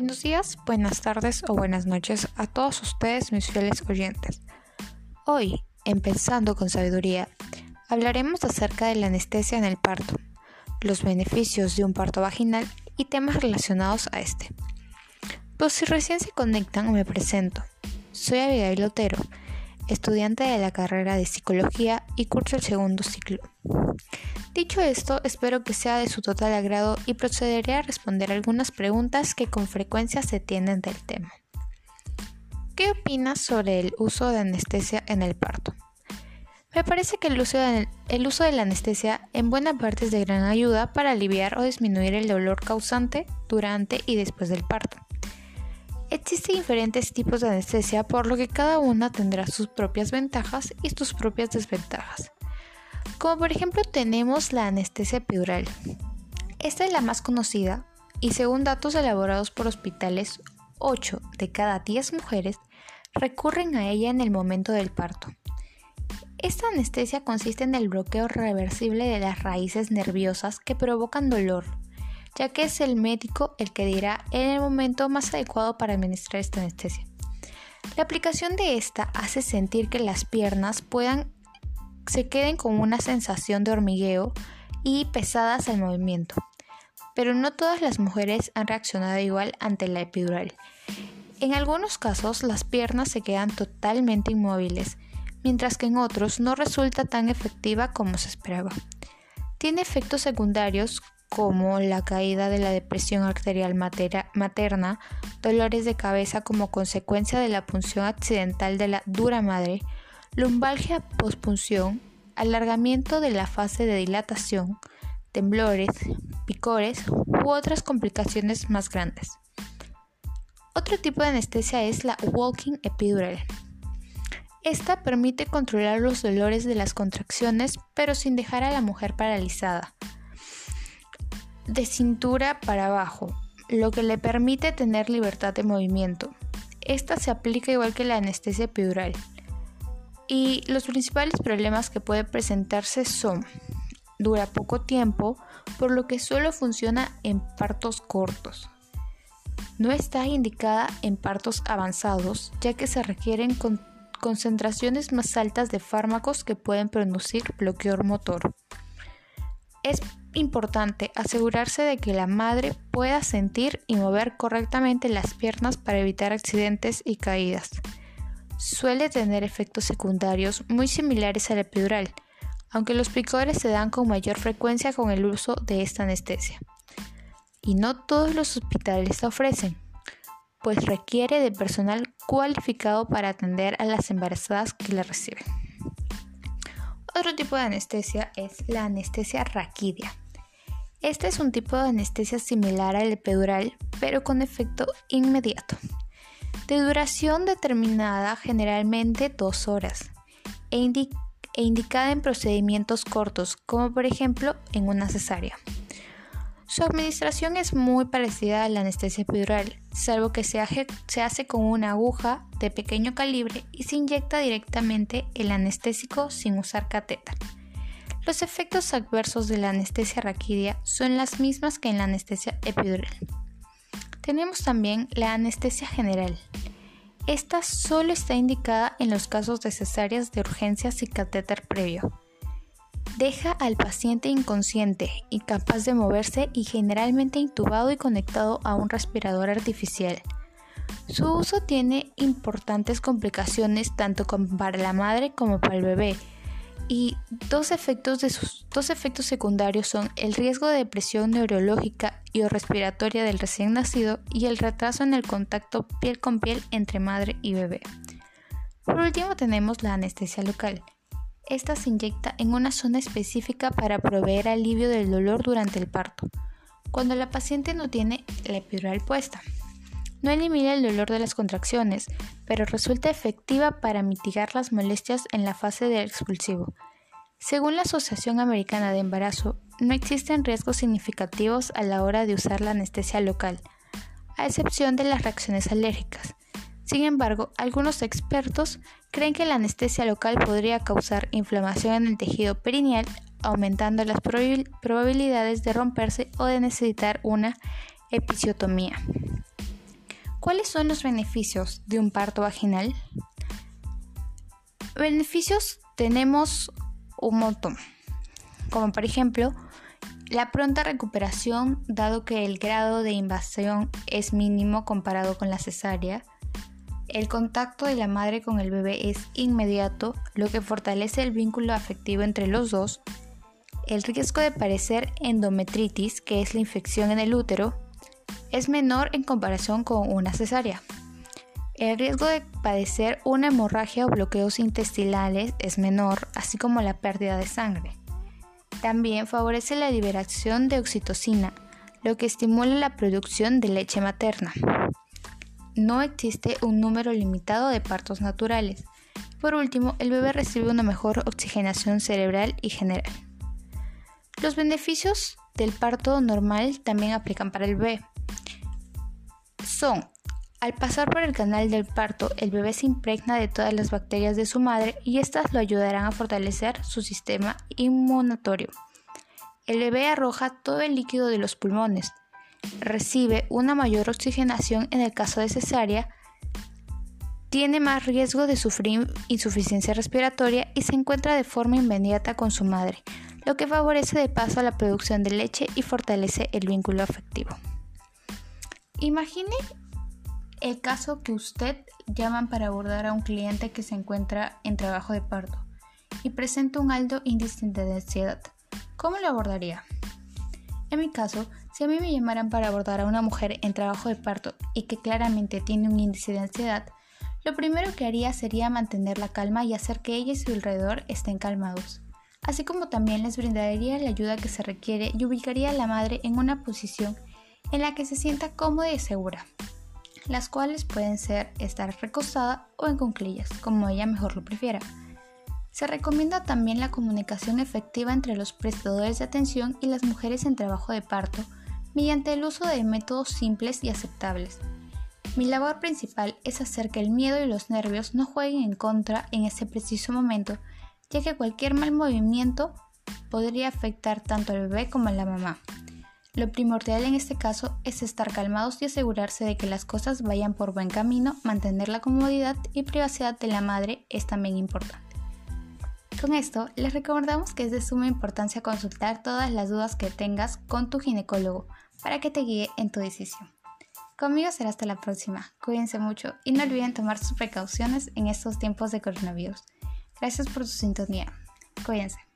Buenos días, buenas tardes o buenas noches a todos ustedes, mis fieles oyentes. Hoy, empezando con sabiduría, hablaremos acerca de la anestesia en el parto, los beneficios de un parto vaginal y temas relacionados a este. Pues si recién se conectan, me presento. Soy Abigail Otero, estudiante de la carrera de psicología y curso el segundo ciclo. Dicho esto, espero que sea de su total agrado y procederé a responder algunas preguntas que con frecuencia se tienen del tema. ¿Qué opinas sobre el uso de anestesia en el parto? Me parece que el uso, de, el uso de la anestesia en buena parte es de gran ayuda para aliviar o disminuir el dolor causante durante y después del parto. Existen diferentes tipos de anestesia por lo que cada una tendrá sus propias ventajas y sus propias desventajas como por ejemplo tenemos la anestesia epidural. Esta es la más conocida y según datos elaborados por hospitales, 8 de cada 10 mujeres recurren a ella en el momento del parto. Esta anestesia consiste en el bloqueo reversible de las raíces nerviosas que provocan dolor, ya que es el médico el que dirá en el momento más adecuado para administrar esta anestesia. La aplicación de esta hace sentir que las piernas puedan se queden con una sensación de hormigueo y pesadas al movimiento. Pero no todas las mujeres han reaccionado igual ante la epidural. En algunos casos las piernas se quedan totalmente inmóviles, mientras que en otros no resulta tan efectiva como se esperaba. Tiene efectos secundarios como la caída de la depresión arterial materna, dolores de cabeza como consecuencia de la punción accidental de la dura madre, lumbalgia pospunción, alargamiento de la fase de dilatación, temblores, picores u otras complicaciones más grandes. Otro tipo de anestesia es la walking epidural. Esta permite controlar los dolores de las contracciones pero sin dejar a la mujer paralizada. De cintura para abajo, lo que le permite tener libertad de movimiento. Esta se aplica igual que la anestesia epidural y los principales problemas que puede presentarse son dura poco tiempo, por lo que solo funciona en partos cortos. No está indicada en partos avanzados, ya que se requieren concentraciones más altas de fármacos que pueden producir bloqueo motor. Es importante asegurarse de que la madre pueda sentir y mover correctamente las piernas para evitar accidentes y caídas suele tener efectos secundarios muy similares a la epidural, aunque los picores se dan con mayor frecuencia con el uso de esta anestesia. Y no todos los hospitales la ofrecen, pues requiere de personal cualificado para atender a las embarazadas que la reciben. Otro tipo de anestesia es la anestesia raquidia. Este es un tipo de anestesia similar al epidural, pero con efecto inmediato de duración determinada generalmente dos horas e, e, indicada en procedimientos cortos, como por ejemplo en una cesárea. Su administración es muy parecida a la anestesia epidural, salvo que se, hace con una aguja de pequeño calibre y se inyecta directamente el anestésico sin usar catéter. Los efectos adversos de la anestesia raquidia son las mismas que en la anestesia epidural. Tenemos también la anestesia general. Esta solo está indicada en los casos de cesáreas de urgencias y catéter previo. Deja al paciente inconsciente, incapaz de moverse y generalmente intubado y conectado a un respirador artificial. Su uso tiene importantes complicaciones tanto para la madre como para el bebé, y dos efectos, dos efectos secundarios son el riesgo de depresión neurológica y o respiratoria del recién nacido y el retraso en el contacto piel con piel entre madre y bebé. Por último tenemos la anestesia local. Esta se inyecta en una zona específica para proveer alivio del dolor durante el parto, cuando la paciente no tiene la epidural puesta. No elimina el dolor de las contracciones, pero resulta efectiva para mitigar las molestias en la fase del expulsivo. Según la Asociación Americana de Embarazo, no existen riesgos significativos a la hora de usar la anestesia local, a excepción de las reacciones alérgicas. Sin embargo, algunos expertos creen que la anestesia local podría causar inflamación en el tejido perineal, aumentando las probabilidades de romperse o de necesitar una episiotomía. ¿Cuáles son los beneficios de un parto vaginal? Beneficios tenemos un montón, como por ejemplo la pronta recuperación dado que el grado de invasión es mínimo comparado con la cesárea, el contacto de la madre con el bebé es inmediato, lo que fortalece el vínculo afectivo entre los dos, el riesgo de padecer endometritis, que es la infección en el útero, es menor en comparación con una cesárea. El riesgo de padecer una hemorragia o bloqueos intestinales es menor, así como la pérdida de sangre. También favorece la liberación de oxitocina, lo que estimula la producción de leche materna. No existe un número limitado de partos naturales. Por último, el bebé recibe una mejor oxigenación cerebral y general. Los beneficios del parto normal también aplican para el bebé al pasar por el canal del parto, el bebé se impregna de todas las bacterias de su madre y éstas lo ayudarán a fortalecer su sistema inmunatorio. El bebé arroja todo el líquido de los pulmones, recibe una mayor oxigenación en el caso de cesárea, tiene más riesgo de sufrir insuficiencia respiratoria y se encuentra de forma inmediata con su madre, lo que favorece de paso la producción de leche y fortalece el vínculo afectivo. Imagine el caso que usted llaman para abordar a un cliente que se encuentra en trabajo de parto y presenta un alto índice de ansiedad. ¿Cómo lo abordaría? En mi caso, si a mí me llamaran para abordar a una mujer en trabajo de parto y que claramente tiene un índice de ansiedad, lo primero que haría sería mantener la calma y hacer que ella y su alrededor estén calmados, así como también les brindaría la ayuda que se requiere y ubicaría a la madre en una posición en la que se sienta cómoda y segura, las cuales pueden ser estar recostada o en como ella mejor lo prefiera. Se recomienda también la comunicación efectiva entre los prestadores de atención y las mujeres en trabajo de parto mediante el uso de métodos simples y aceptables. Mi labor principal es hacer que el miedo y los nervios no jueguen en contra en ese preciso momento, ya que cualquier mal movimiento podría afectar tanto al bebé como a la mamá. Lo primordial en este caso es estar calmados y asegurarse de que las cosas vayan por buen camino, mantener la comodidad y privacidad de la madre es también importante. Con esto, les recordamos que es de suma importancia consultar todas las dudas que tengas con tu ginecólogo para que te guíe en tu decisión. Conmigo será hasta la próxima. Cuídense mucho y no olviden tomar sus precauciones en estos tiempos de coronavirus. Gracias por su sintonía. Cuídense.